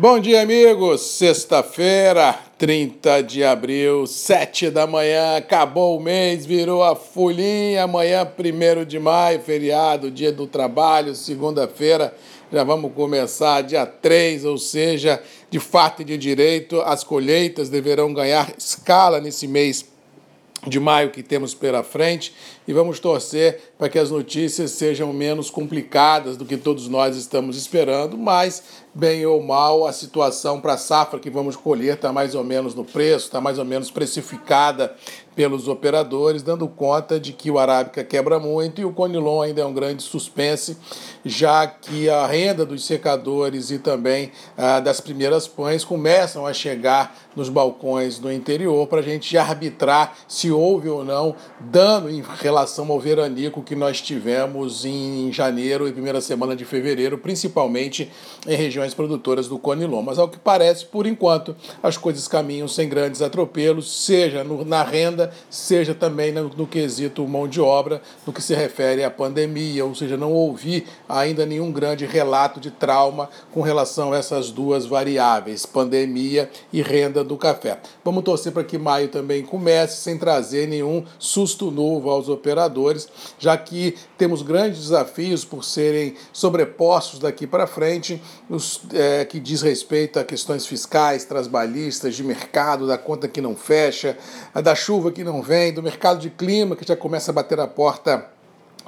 Bom dia, amigos. Sexta-feira, 30 de abril, 7 da manhã, acabou o mês, virou a folhinha. Amanhã, 1 de maio, feriado, dia do trabalho, segunda-feira. Já vamos começar dia 3, ou seja, de fato e de direito, as colheitas deverão ganhar escala nesse mês de maio que temos pela frente e vamos torcer para que as notícias sejam menos complicadas do que todos nós estamos esperando, mas bem ou mal a situação para a safra que vamos colher está mais ou menos no preço, está mais ou menos precificada pelos operadores, dando conta de que o Arábica quebra muito e o Conilon ainda é um grande suspense, já que a renda dos secadores e também ah, das primeiras pães começam a chegar nos balcões do interior para a gente arbitrar se houve ou não dano em relação ao veranico que nós tivemos em janeiro e primeira semana de fevereiro, principalmente em regiões produtoras do Conilon. Mas ao que parece, por enquanto, as coisas caminham sem grandes atropelos, seja no, na renda seja também no, no quesito mão de obra, no que se refere à pandemia, ou seja, não ouvi ainda nenhum grande relato de trauma com relação a essas duas variáveis, pandemia e renda do café. Vamos torcer para que maio também comece sem trazer nenhum susto novo aos operadores, já que temos grandes desafios por serem sobrepostos daqui para frente, os, é, que diz respeito a questões fiscais, trabalhistas, de mercado, da conta que não fecha, da chuva que que não vem, do mercado de clima que já começa a bater a porta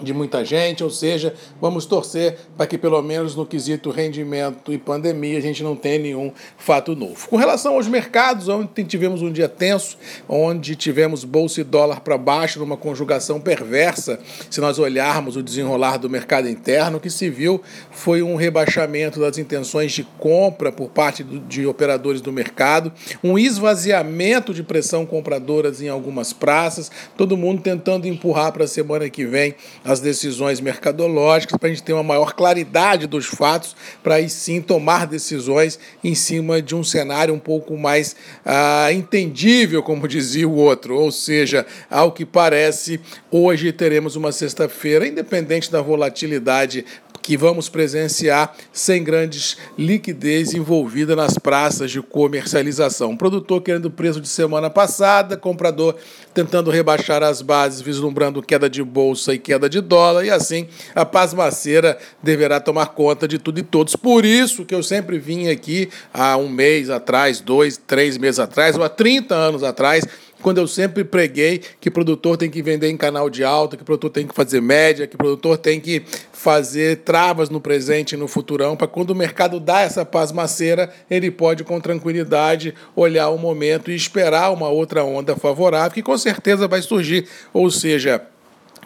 de muita gente, ou seja, vamos torcer para que pelo menos no quesito rendimento e pandemia a gente não tenha nenhum fato novo. Com relação aos mercados, ontem tivemos um dia tenso, onde tivemos bolsa e dólar para baixo, numa conjugação perversa, se nós olharmos o desenrolar do mercado interno, o que se viu foi um rebaixamento das intenções de compra por parte de operadores do mercado, um esvaziamento de pressão compradoras em algumas praças, todo mundo tentando empurrar para a semana que vem as decisões mercadológicas, para a gente ter uma maior claridade dos fatos, para aí sim tomar decisões em cima de um cenário um pouco mais ah, entendível, como dizia o outro. Ou seja, ao que parece, hoje teremos uma sexta-feira, independente da volatilidade que vamos presenciar sem grandes liquidez envolvida nas praças de comercialização. produtor querendo preço de semana passada, comprador tentando rebaixar as bases, vislumbrando queda de bolsa e queda de dólar, e assim a pasmaceira deverá tomar conta de tudo e todos. Por isso que eu sempre vim aqui há um mês atrás, dois, três meses atrás, ou há 30 anos atrás, quando eu sempre preguei que produtor tem que vender em canal de alta, que produtor tem que fazer média, que produtor tem que fazer travas no presente e no futurão, para quando o mercado dá essa pasmaceira, ele pode com tranquilidade olhar o momento e esperar uma outra onda favorável, que com certeza vai surgir. Ou seja,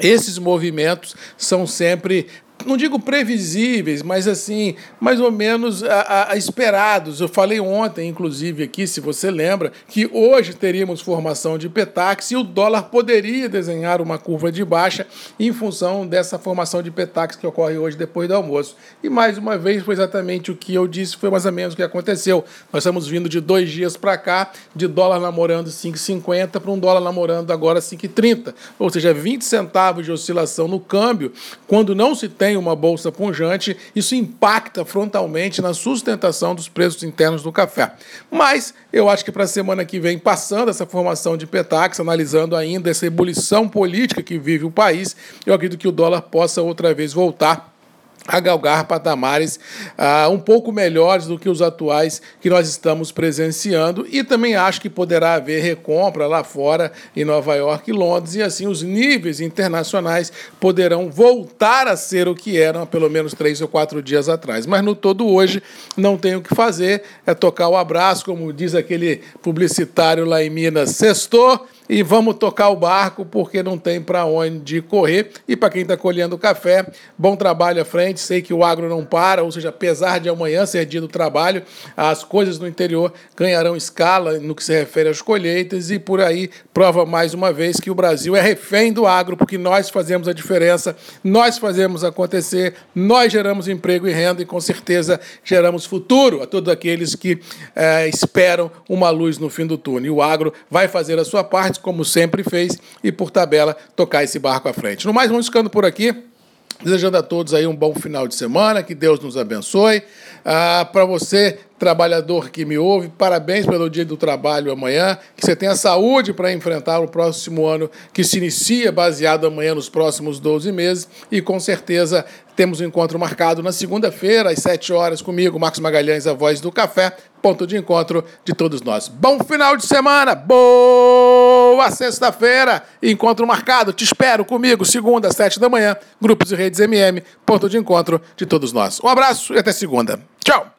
esses movimentos são sempre não digo previsíveis, mas assim, mais ou menos a, a, esperados. Eu falei ontem, inclusive, aqui, se você lembra, que hoje teríamos formação de Petax e o dólar poderia desenhar uma curva de baixa em função dessa formação de Petax que ocorre hoje depois do almoço. E mais uma vez foi exatamente o que eu disse, foi mais ou menos o que aconteceu. Nós estamos vindo de dois dias para cá, de dólar namorando 5,50 para um dólar namorando agora 5,30. Ou seja, 20 centavos de oscilação no câmbio, quando não se tem uma bolsa punjante, isso impacta frontalmente na sustentação dos preços internos do café. Mas eu acho que para a semana que vem, passando essa formação de Petax, analisando ainda essa ebulição política que vive o país, eu acredito que o dólar possa outra vez voltar a galgar patamares uh, um pouco melhores do que os atuais que nós estamos presenciando. E também acho que poderá haver recompra lá fora em Nova York e Londres e assim os níveis internacionais poderão voltar a ser o que eram há pelo menos três ou quatro dias atrás. Mas no todo hoje não tenho o que fazer, é tocar o abraço, como diz aquele publicitário lá em Minas, sextou e vamos tocar o barco porque não tem para onde correr. E para quem está colhendo café, bom trabalho à frente. Sei que o agro não para, ou seja, apesar de amanhã ser dia do trabalho, as coisas no interior ganharão escala no que se refere às colheitas e por aí prova mais uma vez que o Brasil é refém do agro porque nós fazemos a diferença, nós fazemos acontecer, nós geramos emprego e renda e com certeza geramos futuro a todos aqueles que é, esperam uma luz no fim do túnel. E o agro vai fazer a sua parte como sempre fez, e por tabela tocar esse barco à frente. No mais, vamos ficando por aqui. Desejando a todos aí um bom final de semana, que Deus nos abençoe. Ah, Para você, trabalhador que me ouve, parabéns pelo dia do trabalho amanhã. Que você tenha saúde para enfrentar o próximo ano que se inicia, baseado amanhã nos próximos 12 meses. E com certeza temos um encontro marcado na segunda-feira, às 7 horas, comigo, Marcos Magalhães, a voz do café, ponto de encontro de todos nós. Bom final de semana, boa sexta-feira, encontro marcado, te espero comigo, segunda, às 7 da manhã, grupos e redes MM, ponto de encontro de todos nós. Um abraço e até segunda. Tchau!